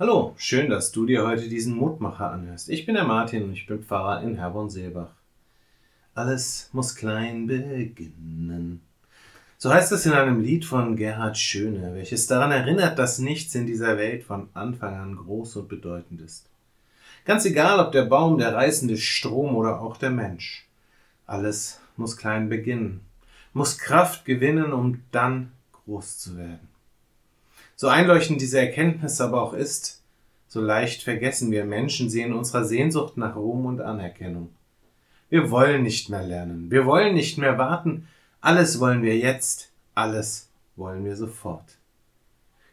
Hallo, schön, dass du dir heute diesen Mutmacher anhörst. Ich bin der Martin und ich bin Pfarrer in Herborn-Seelbach. Alles muss klein beginnen. So heißt es in einem Lied von Gerhard Schöne, welches daran erinnert, dass nichts in dieser Welt von Anfang an groß und bedeutend ist. Ganz egal, ob der Baum, der reißende Strom oder auch der Mensch. Alles muss klein beginnen, muss Kraft gewinnen, um dann groß zu werden. So einleuchtend diese Erkenntnis aber auch ist, so leicht vergessen wir Menschen sie in unserer Sehnsucht nach Ruhm und Anerkennung. Wir wollen nicht mehr lernen, wir wollen nicht mehr warten, alles wollen wir jetzt, alles wollen wir sofort.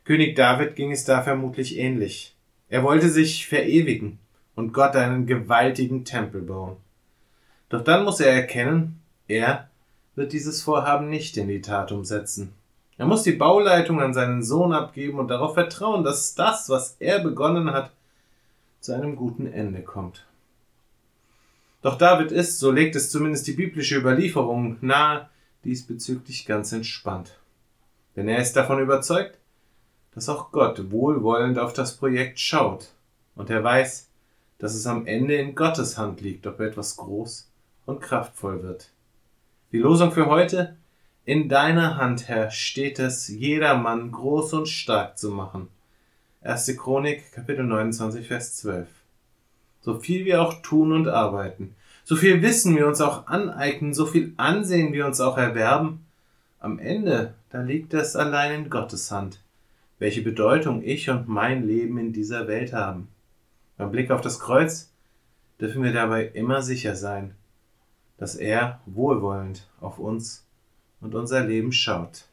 König David ging es da vermutlich ähnlich. Er wollte sich verewigen und Gott einen gewaltigen Tempel bauen. Doch dann muss er erkennen, er wird dieses Vorhaben nicht in die Tat umsetzen. Er muss die Bauleitung an seinen Sohn abgeben und darauf vertrauen, dass das, was er begonnen hat, zu einem guten Ende kommt. Doch David ist, so legt es zumindest die biblische Überlieferung nahe, diesbezüglich ganz entspannt. Denn er ist davon überzeugt, dass auch Gott wohlwollend auf das Projekt schaut und er weiß, dass es am Ende in Gottes Hand liegt, ob etwas groß und kraftvoll wird. Die Losung für heute in deiner Hand, Herr, steht es, jedermann groß und stark zu machen. 1. Chronik, Kapitel 29, Vers 12. So viel wir auch tun und arbeiten, so viel Wissen wir uns auch aneignen, so viel Ansehen wir uns auch erwerben, am Ende, da liegt es allein in Gottes Hand, welche Bedeutung ich und mein Leben in dieser Welt haben. Beim Blick auf das Kreuz dürfen wir dabei immer sicher sein, dass er wohlwollend auf uns und unser Leben schaut.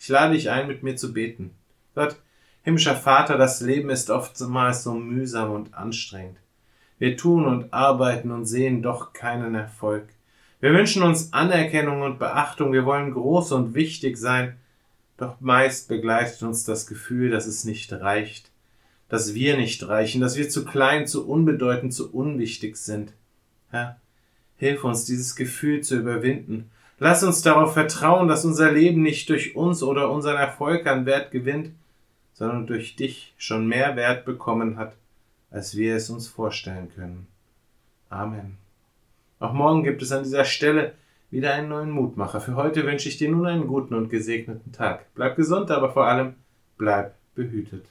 Ich lade dich ein, mit mir zu beten. Gott, himmlischer Vater, das Leben ist oftmals so mühsam und anstrengend. Wir tun und arbeiten und sehen doch keinen Erfolg. Wir wünschen uns Anerkennung und Beachtung, wir wollen groß und wichtig sein, doch meist begleitet uns das Gefühl, dass es nicht reicht, dass wir nicht reichen, dass wir zu klein, zu unbedeutend, zu unwichtig sind. Herr, hilf uns, dieses Gefühl zu überwinden Lass uns darauf vertrauen, dass unser Leben nicht durch uns oder unseren Erfolg an Wert gewinnt, sondern durch dich schon mehr Wert bekommen hat, als wir es uns vorstellen können. Amen. Auch morgen gibt es an dieser Stelle wieder einen neuen Mutmacher. Für heute wünsche ich dir nun einen guten und gesegneten Tag. Bleib gesund, aber vor allem bleib behütet.